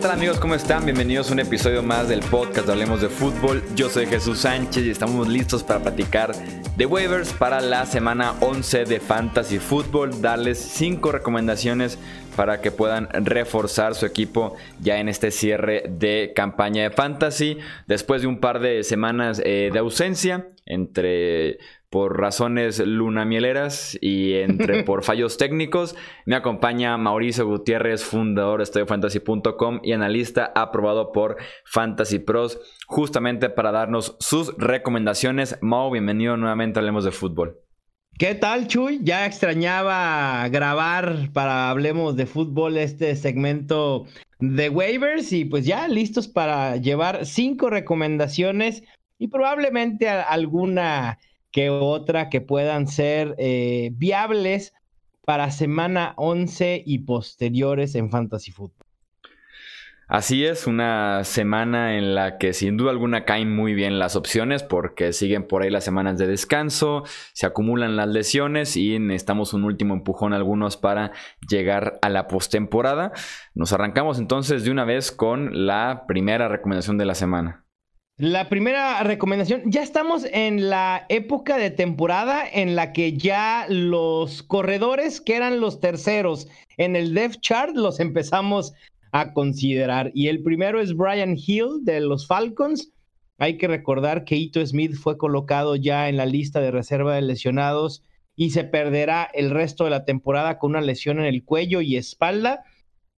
tal amigos? ¿Cómo están? Bienvenidos a un episodio más del podcast de Hablemos de Fútbol. Yo soy Jesús Sánchez y estamos listos para platicar de waivers para la semana 11 de Fantasy Football. Darles 5 recomendaciones para que puedan reforzar su equipo ya en este cierre de campaña de Fantasy. Después de un par de semanas eh, de ausencia entre por razones lunamieleras y entre por fallos técnicos. Me acompaña Mauricio Gutiérrez, fundador de StudioFantasy.com y analista aprobado por Fantasy Pros, justamente para darnos sus recomendaciones. Mau, bienvenido nuevamente a Hablemos de Fútbol. ¿Qué tal, Chuy? Ya extrañaba grabar para Hablemos de Fútbol este segmento de waivers y pues ya listos para llevar cinco recomendaciones y probablemente alguna que otra que puedan ser eh, viables para semana 11 y posteriores en Fantasy Football. Así es, una semana en la que sin duda alguna caen muy bien las opciones porque siguen por ahí las semanas de descanso, se acumulan las lesiones y necesitamos un último empujón algunos para llegar a la postemporada. Nos arrancamos entonces de una vez con la primera recomendación de la semana. La primera recomendación, ya estamos en la época de temporada en la que ya los corredores que eran los terceros en el depth chart los empezamos a considerar. Y el primero es Brian Hill de los Falcons. Hay que recordar que Ito Smith fue colocado ya en la lista de reserva de lesionados y se perderá el resto de la temporada con una lesión en el cuello y espalda.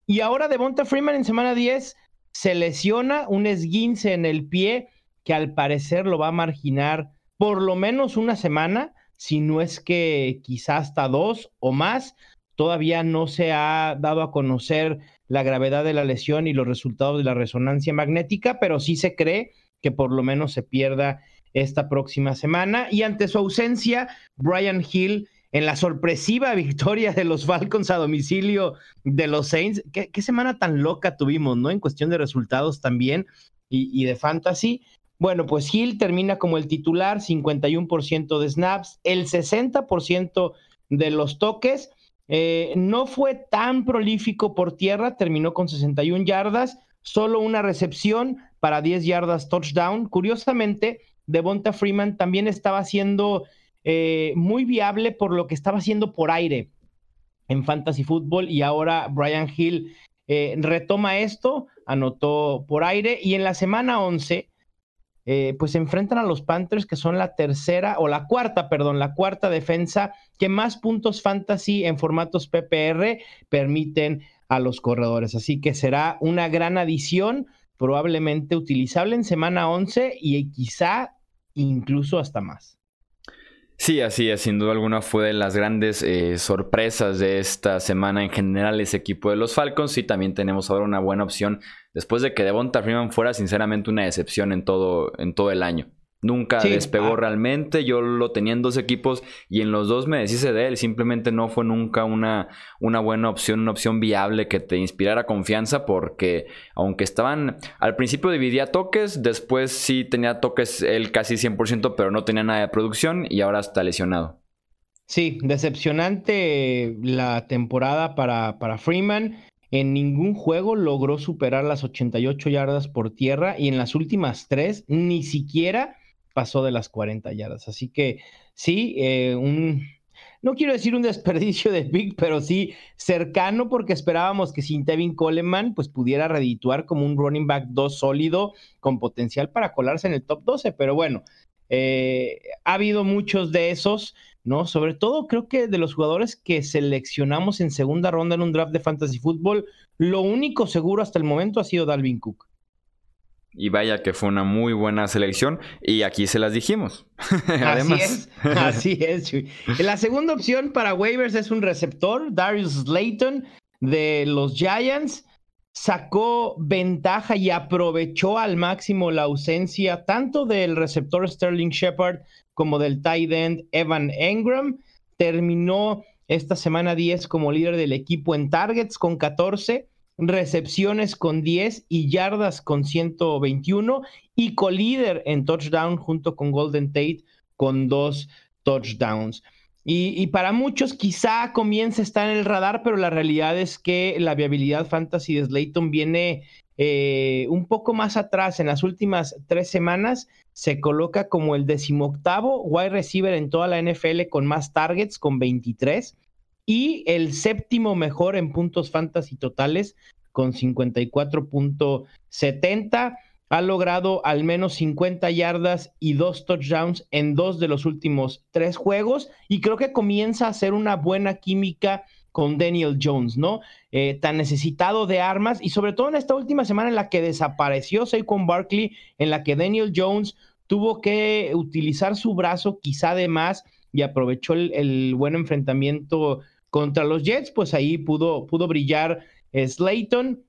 Y ahora Devonta Freeman en semana 10 se lesiona un esguince en el pie que al parecer lo va a marginar por lo menos una semana, si no es que quizás hasta dos o más. Todavía no se ha dado a conocer la gravedad de la lesión y los resultados de la resonancia magnética, pero sí se cree que por lo menos se pierda esta próxima semana. Y ante su ausencia, Brian Hill en la sorpresiva victoria de los Falcons a domicilio de los Saints. ¿Qué, semana tan loca tuvimos, ¿no? En cuestión de resultados también y, y de fantasy. Bueno, pues Hill termina como el titular, 51% de snaps, el 60% de los toques. Eh, no fue tan prolífico por tierra, terminó con 61 yardas, solo una recepción para 10 yardas touchdown. Curiosamente, Devonta Freeman también estaba siendo eh, muy viable por lo que estaba haciendo por aire en fantasy fútbol y ahora Brian Hill eh, retoma esto, anotó por aire y en la semana 11 eh, pues enfrentan a los Panthers, que son la tercera, o la cuarta, perdón, la cuarta defensa que más puntos fantasy en formatos PPR permiten a los corredores. Así que será una gran adición, probablemente utilizable en semana 11 y quizá incluso hasta más. Sí, así es, sin duda alguna fue de las grandes eh, sorpresas de esta semana en general ese equipo de los Falcons y también tenemos ahora una buena opción después de que Devonta Freeman fuera sinceramente una decepción en todo, en todo el año. Nunca despegó ah. realmente. Yo lo tenía en dos equipos y en los dos me deshice de él. Simplemente no fue nunca una, una buena opción, una opción viable que te inspirara confianza porque aunque estaban al principio dividía toques, después sí tenía toques él casi 100%, pero no tenía nada de producción y ahora está lesionado. Sí, decepcionante la temporada para, para Freeman. En ningún juego logró superar las 88 yardas por tierra y en las últimas tres ni siquiera pasó de las 40 yardas. Así que sí, eh, un, no quiero decir un desperdicio de Big, pero sí cercano porque esperábamos que sin Tevin Coleman pues pudiera redituar como un running back 2 sólido con potencial para colarse en el top 12, pero bueno, eh, ha habido muchos de esos, ¿no? Sobre todo creo que de los jugadores que seleccionamos en segunda ronda en un draft de fantasy fútbol, lo único seguro hasta el momento ha sido Dalvin Cook. Y vaya que fue una muy buena selección. Y aquí se las dijimos. Además. Así es. Así es. La segunda opción para waivers es un receptor, Darius Slayton de los Giants. Sacó ventaja y aprovechó al máximo la ausencia tanto del receptor Sterling Shepard como del tight end Evan Engram. Terminó esta semana 10 como líder del equipo en targets con 14 recepciones con 10 y yardas con 121 y colíder en touchdown junto con Golden Tate con dos touchdowns. Y, para muchos quizá comience a estar en el radar, pero la realidad es que la viabilidad fantasy de Slayton viene eh, un poco más atrás. En las últimas tres semanas se coloca como el decimoctavo wide receiver en toda la NFL con más targets, con 23, y el séptimo mejor en puntos fantasy totales con 54.70 ha logrado al menos 50 yardas y dos touchdowns en dos de los últimos tres juegos y creo que comienza a hacer una buena química con Daniel Jones, ¿no? Eh, tan necesitado de armas y sobre todo en esta última semana en la que desapareció Saquon Barkley, en la que Daniel Jones tuvo que utilizar su brazo quizá de más y aprovechó el, buen enfrentamiento contra los Jets, pues ahí pudo, pudo brillar Slayton.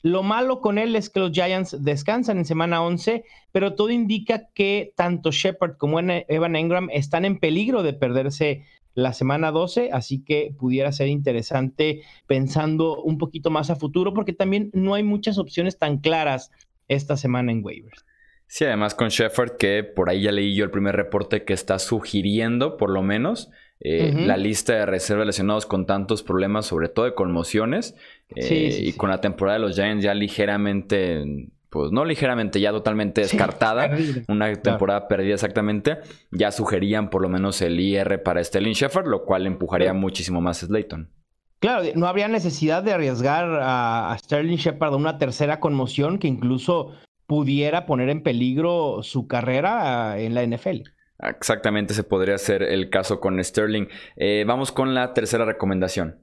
Lo malo con él es que los Giants descansan en semana 11, pero todo indica que tanto Shepard como Evan Engram están en peligro de perderse la semana 12, así que pudiera ser interesante pensando un poquito más a futuro, porque también no hay muchas opciones tan claras esta semana en waivers. Sí, además con Shepard, que por ahí ya leí yo el primer reporte que está sugiriendo, por lo menos, eh, la lista de reservas lesionados con tantos problemas, sobre todo de conmociones, eh, y con la temporada de los Giants ya ligeramente, pues no ligeramente, ya totalmente descartada, una temporada perdida exactamente, ya sugerían por lo menos el IR para Sterling Shepard, lo cual empujaría muchísimo más a Slayton. Claro, no habría necesidad de arriesgar a, Sterling Shepard a una tercera conmoción que incluso pudiera poner en peligro su carrera ah, en la NFL. Exactamente, ese podría ser el caso con Sterling. Eh, vamos con la tercera recomendación.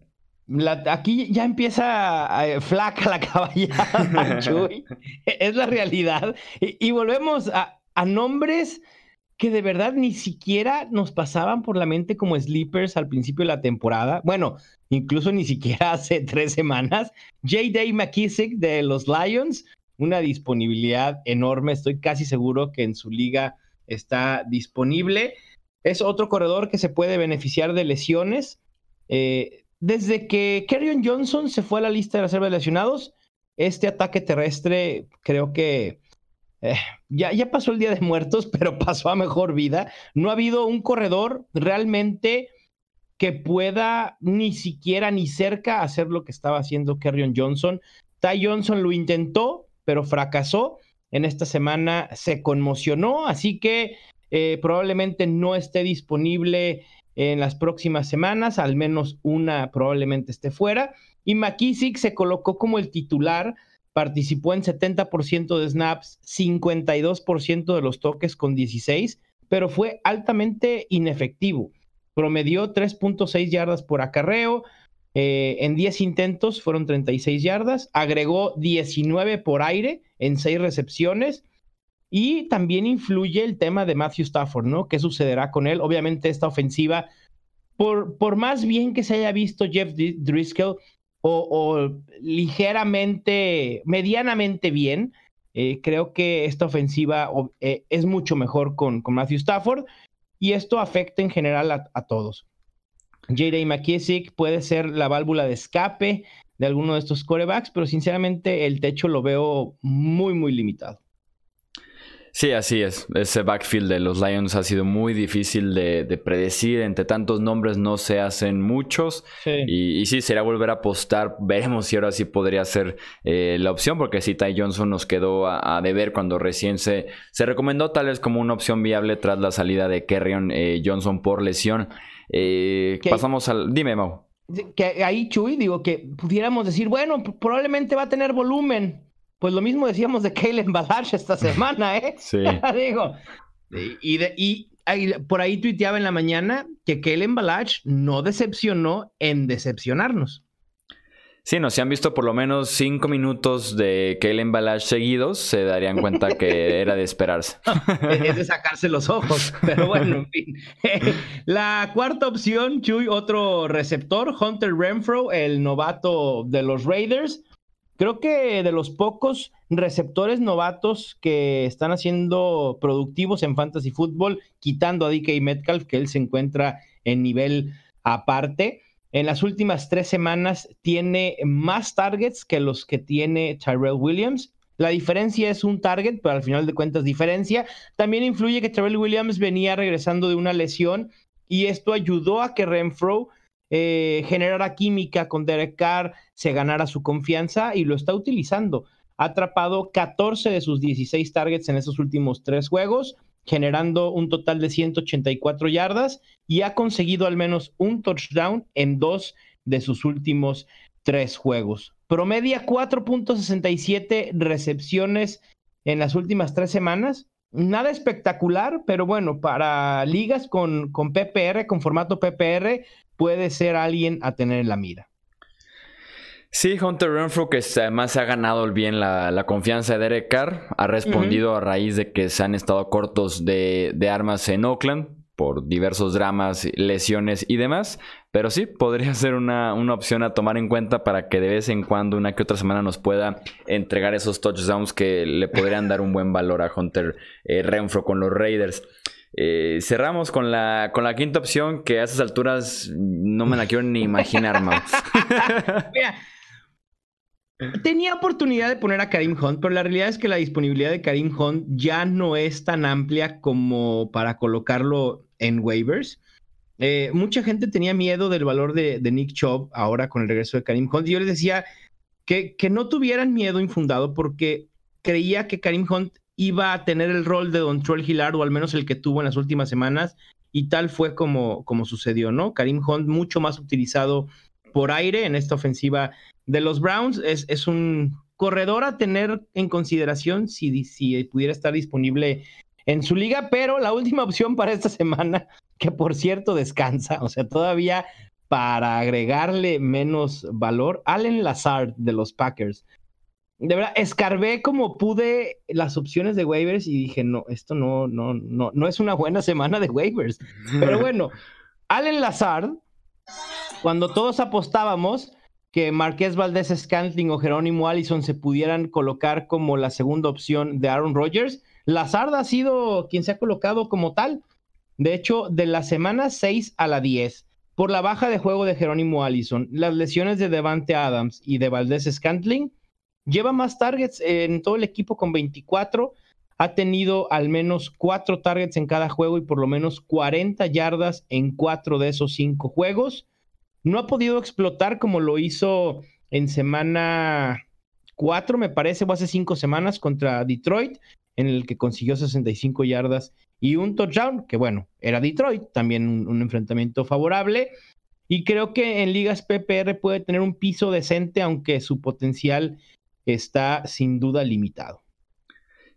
aquí ya empieza eh, flaca la caballada, Chuy. es la realidad. Y, volvemos a, nombres que de verdad ni siquiera nos pasaban por la mente como sleepers al principio de la temporada. Bueno, incluso ni siquiera hace tres semanas. J.D. McKissick de los Lions, una disponibilidad enorme. Estoy casi seguro que en su liga está disponible. Es otro corredor que se puede beneficiar de lesiones. Eh, desde que Kerryon Johnson se fue a la lista de reserva de lesionados, este ataque terrestre creo que eh, ya, ya pasó el Día de Muertos, pero pasó a mejor vida. No ha habido un corredor realmente que pueda ni siquiera ni cerca hacer lo que estaba haciendo Kerryon Johnson. Ty Johnson lo intentó, pero fracasó en esta semana se conmocionó, así que eh, probablemente no esté disponible en las próximas semanas, al menos una probablemente esté fuera. Y McKissick se colocó como el titular, participó en 70% de snaps, 52% de los toques con 16, pero fue altamente inefectivo. Promedió 3.6 yardas por acarreo, eh, en 10 intentos fueron 36 yardas, agregó 19 por aire en 6 recepciones y también influye el tema de Matthew Stafford, ¿no? ¿Qué sucederá con él? Obviamente esta ofensiva, por, por más bien que se haya visto Jeff Driscoll o, ligeramente, medianamente bien, eh, creo que esta ofensiva eh, es mucho mejor con, con, Matthew Stafford y esto afecta en general a todos. J.D. McKissick puede ser la válvula de escape de alguno de estos corebacks, pero sinceramente el techo lo veo muy, muy limitado. Sí, así es. Ese backfield de los Lions ha sido muy difícil de, predecir. Entre tantos nombres no se hacen muchos. Y, sí, sería volver a apostar. Veremos si ahora sí podría ser eh, la opción, porque si Ty Johnson nos quedó a, deber cuando recién se, se recomendó tal vez como una opción viable tras la salida de Kerrion eh, Johnson por lesión. Eh, pasamos al. Dime, Mau. Que ahí, Chuy, digo que pudiéramos decir, bueno, probablemente va a tener volumen. Pues lo mismo decíamos de Kalen Balash esta semana, ¿eh? Sí. digo. Y, y, por ahí tuiteaba en la mañana que Kalen Balash no decepcionó en decepcionarnos. Sí, no, si han visto por lo menos cinco minutos de Kellen Balash seguidos, se darían cuenta que era de esperarse. es de sacarse los ojos, pero bueno, en fin. La cuarta opción, Chuy, otro receptor, Hunter Renfro, el novato de los Raiders. Creo que de los pocos receptores novatos que están haciendo productivos en fantasy fútbol, quitando a DK Metcalf, que él se encuentra en nivel aparte. En las últimas tres semanas tiene más targets que los que tiene Tyrell Williams. La diferencia es un target, pero al final de cuentas diferencia. También influye que Tyrell Williams venía regresando de una lesión y esto ayudó a que Renfro eh, generara química con Derek Carr, se ganara su confianza y lo está utilizando. Ha atrapado 14 de sus 16 targets en esos últimos tres juegos, generando un total de 184 yardas y ha conseguido al menos un touchdown en dos de sus últimos tres juegos. Promedia 4.67 recepciones en las últimas tres semanas. Nada espectacular, pero bueno, para ligas con, con PPR, con formato PPR, puede ser alguien a tener en la mira. Sí, Hunter Renfro, que además se ha ganado bien la, confianza de Derek Carr, ha respondido a raíz de que se han estado cortos de, de armas en Oakland diversos dramas, lesiones y demás. Pero sí, podría ser una, opción a tomar en cuenta para que de vez en cuando, una que otra semana, nos pueda entregar esos touchdowns que le podrían dar un buen valor a Hunter eh, Renfro con los Raiders. Eh, cerramos con la, con la quinta opción que a esas alturas no me la quiero ni imaginar, más. Tenía oportunidad de poner a Karim Hunt, pero la realidad es que la disponibilidad de Karim Hunt ya no es tan amplia como para colocarlo en waivers. Eh, mucha gente tenía miedo del valor de, Nick Chubb ahora con el regreso de Karim Hunt. Y yo les decía que, que no tuvieran miedo infundado porque creía que Karim Hunt iba a tener el rol de Don Troll Hillard, o al menos el que tuvo en las últimas semanas, y tal fue como, como sucedió, ¿no? Karim Hunt mucho más utilizado por aire en esta ofensiva de los Browns. Es, es un corredor a tener en consideración si, si pudiera estar disponible en su liga, pero la última opción para esta semana, que por cierto descansa, o sea, todavía para agregarle menos valor, Allen Lazard de los Packers. De verdad, escarbé como pude las opciones de waivers y dije, no, esto no, no, no, no es una buena semana de waivers. Pero bueno, Allen Lazard, cuando todos apostábamos, que Marqués Valdés Scantling o Jerónimo Allison se pudieran colocar como la segunda opción de Aaron Rodgers. Lazard ha sido quien se ha colocado como tal. De hecho, de la semana 6 a la 10, por la baja de juego de Jerónimo Allison, las lesiones de Devante Adams y de Valdés Scantling, lleva más targets en todo el equipo con 24. Ha tenido al menos 4 targets en cada juego y por lo menos 40 yardas en 4 de esos 5 juegos. No ha podido explotar como lo hizo en semana 4, me parece, o hace 5 semanas contra Detroit, en el que consiguió 65 yardas y un touchdown, que bueno, era Detroit, también un, enfrentamiento favorable. Y creo que en ligas PPR puede tener un piso decente, aunque su potencial está sin duda limitado.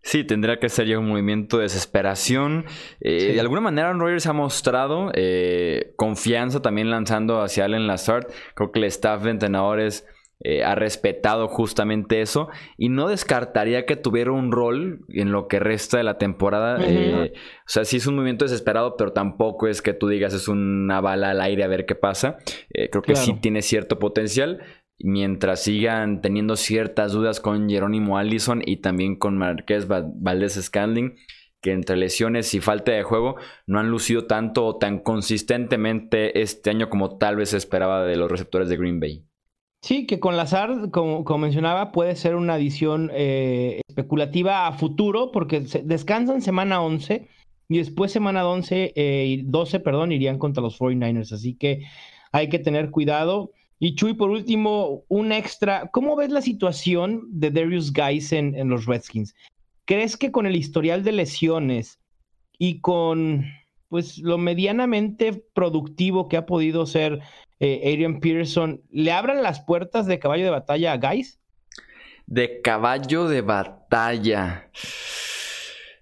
Sí, tendría que ser ya un movimiento de desesperación. Eh, de alguna manera, Aaron Rodgers ha mostrado eh, confianza también lanzando hacia Allen Lazard. Creo que el staff de entrenadores eh, ha respetado justamente eso y no descartaría que tuviera un rol en lo que resta de la temporada. o sea, sí es un movimiento desesperado, pero tampoco es que tú digas es una bala al aire a ver qué pasa. creo que sí tiene cierto potencial mientras sigan teniendo ciertas dudas con Jerónimo Allison y también con Marqués Valdés Scandling, que entre lesiones y falta de juego no han lucido tanto o tan consistentemente este año como tal vez se esperaba de los receptores de Green Bay. Sí, que con Lazard, como, mencionaba, puede ser una adición eh, especulativa a futuro, porque descansan semana 11 y después semana 11 y 12, perdón, irían contra los 49ers. Así que hay que tener cuidado. Y Chuy, por último, un extra. ¿Cómo ves la situación de Darius Guys en, los Redskins? ¿Crees que con el historial de lesiones y con pues lo medianamente productivo que ha podido ser eh, Adrian Peterson, ¿le abran las puertas de caballo de batalla a Guys? De caballo de batalla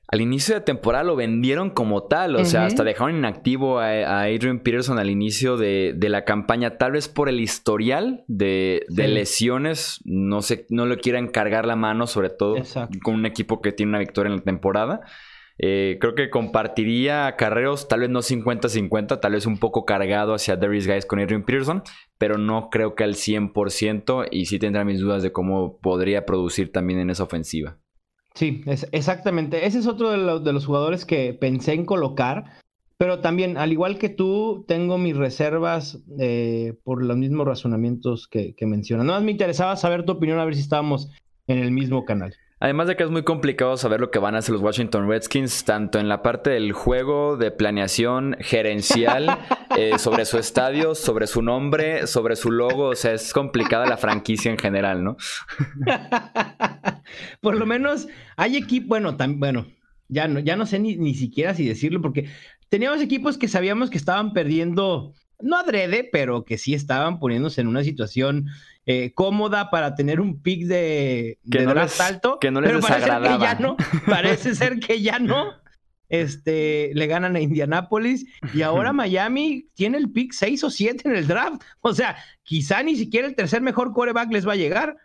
al inicio de temporada lo vendieron como tal, o sea, hasta dejaron inactivo a, Adrian Peterson al inicio de, la campaña, tal vez por el historial de, lesiones, no sé, no le quieran cargar la mano, sobre todo con un equipo que tiene una victoria en la temporada. Eh, creo que compartiría carreros, tal vez no 50-50, tal vez un poco cargado hacia Darius Guys con Adrian Peterson, pero no creo que al 100% y sí tendrá mis dudas de cómo podría producir también en esa ofensiva. Sí, es, exactamente. Ese es otro de, los jugadores que pensé en colocar, pero también, al igual que tú, tengo mis reservas eh, por los mismos razonamientos que, que mencionas. No, me interesaba saber tu opinión, a ver si estábamos en el mismo canal. Además de que es muy complicado saber lo que van a hacer los Washington Redskins, tanto en la parte del juego, de planeación gerencial, eh, sobre su estadio, sobre su nombre, sobre su logo. O sea, es complicada la franquicia en general, ¿no? Por lo menos hay equipo, bueno, también, bueno, ya no, ya no sé ni, ni siquiera si decirlo, porque teníamos equipos que sabíamos que estaban perdiendo, no adrede, pero que sí estaban poniéndose en una situación eh, cómoda para tener un pick de, Que de no draft les- alto. que no les pero parece que ya no, parece ser que ya no. Este, le ganan a Indianapolis y ahora Miami tiene el pick 6 o 7 en el draft. O sea, quizá ni siquiera el tercer mejor quarterback les va a llegar.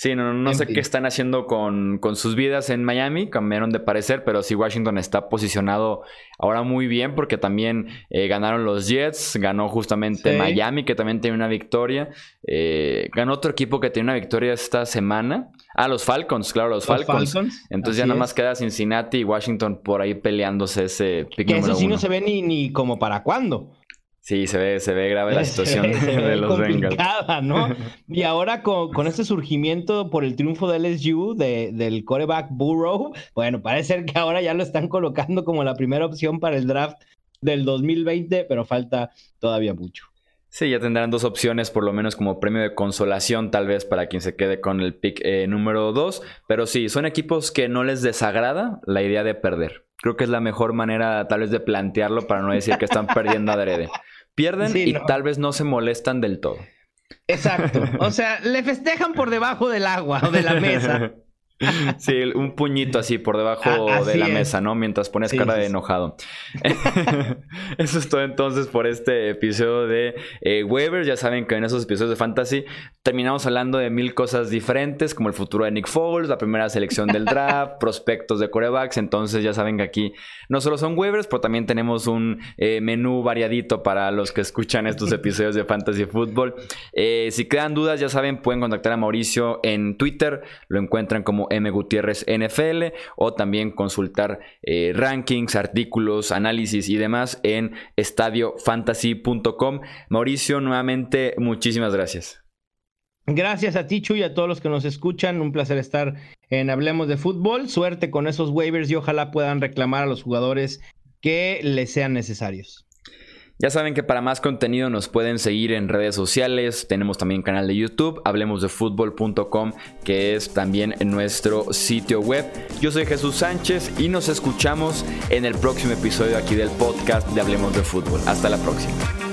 Sí, no, no En sé fin. qué están haciendo con, con sus vidas en Miami, cambiaron de parecer, pero sí Washington está posicionado ahora muy bien porque también eh, ganaron los Jets, ganó justamente Sí. Miami que también tiene una victoria, eh, ganó otro equipo que tiene una victoria esta semana, ah, los Falcons, claro, los, Los Falcons. Falcons, Entonces ya nada más queda Cincinnati y Washington por ahí peleándose ese pick Que eso sí uno. no se ve ni, ni como para cuándo. Sí, se ve, se ve grave la Se situación ve- se de ve los Bengals. ¿no? Y ahora con, con este surgimiento por el triunfo de LSU, de, del coreback Burrow, bueno, parece ser que ahora ya lo están colocando como la primera opción para el draft del 2020, pero falta todavía mucho. Sí, ya tendrán dos opciones, por lo menos como premio de consolación, tal vez para quien se quede con el pick eh, número 2. Pero sí, son equipos que no les desagrada la idea de perder. Creo que es la mejor manera, tal vez, de plantearlo para no decir que están perdiendo adrede. Pierden Sí, y no. tal vez no se molestan del todo. Exacto. O sea, le festejan por debajo del agua o de la mesa. Sí, un puñito así por debajo Ah, de la es. mesa, ¿no? Mientras pones Sí, cara de enojado. Eso es todo entonces por este episodio de eh, waivers. Ya saben que en esos episodios de Fantasy terminamos hablando de mil cosas diferentes, como el futuro de Nick Foles, la primera selección del draft, prospectos de corebacks. Entonces ya saben que aquí no solo son waivers, pero también tenemos un eh, menú variadito para los que escuchan estos episodios de Fantasy Football. Eh, si quedan dudas, ya saben, pueden contactar a Mauricio en Twitter, lo encuentran como M Gutiérrez NFL o también consultar eh, rankings, artículos, análisis y demás en estadiofantasy.com. Mauricio, nuevamente, muchísimas gracias. Gracias a ti, Chuy, y a todos los que nos escuchan. Un placer estar en Hablemos de Fútbol. Suerte con esos waivers y ojalá puedan reclamar a los jugadores que les sean necesarios. Ya saben que para más contenido nos pueden seguir en redes sociales. Tenemos también canal de YouTube, hablemosdefutbol.com, que es también nuestro sitio web. Yo soy Jesús Sánchez y nos escuchamos en el próximo episodio aquí del podcast de Hablemos de Fútbol. Hasta la próxima.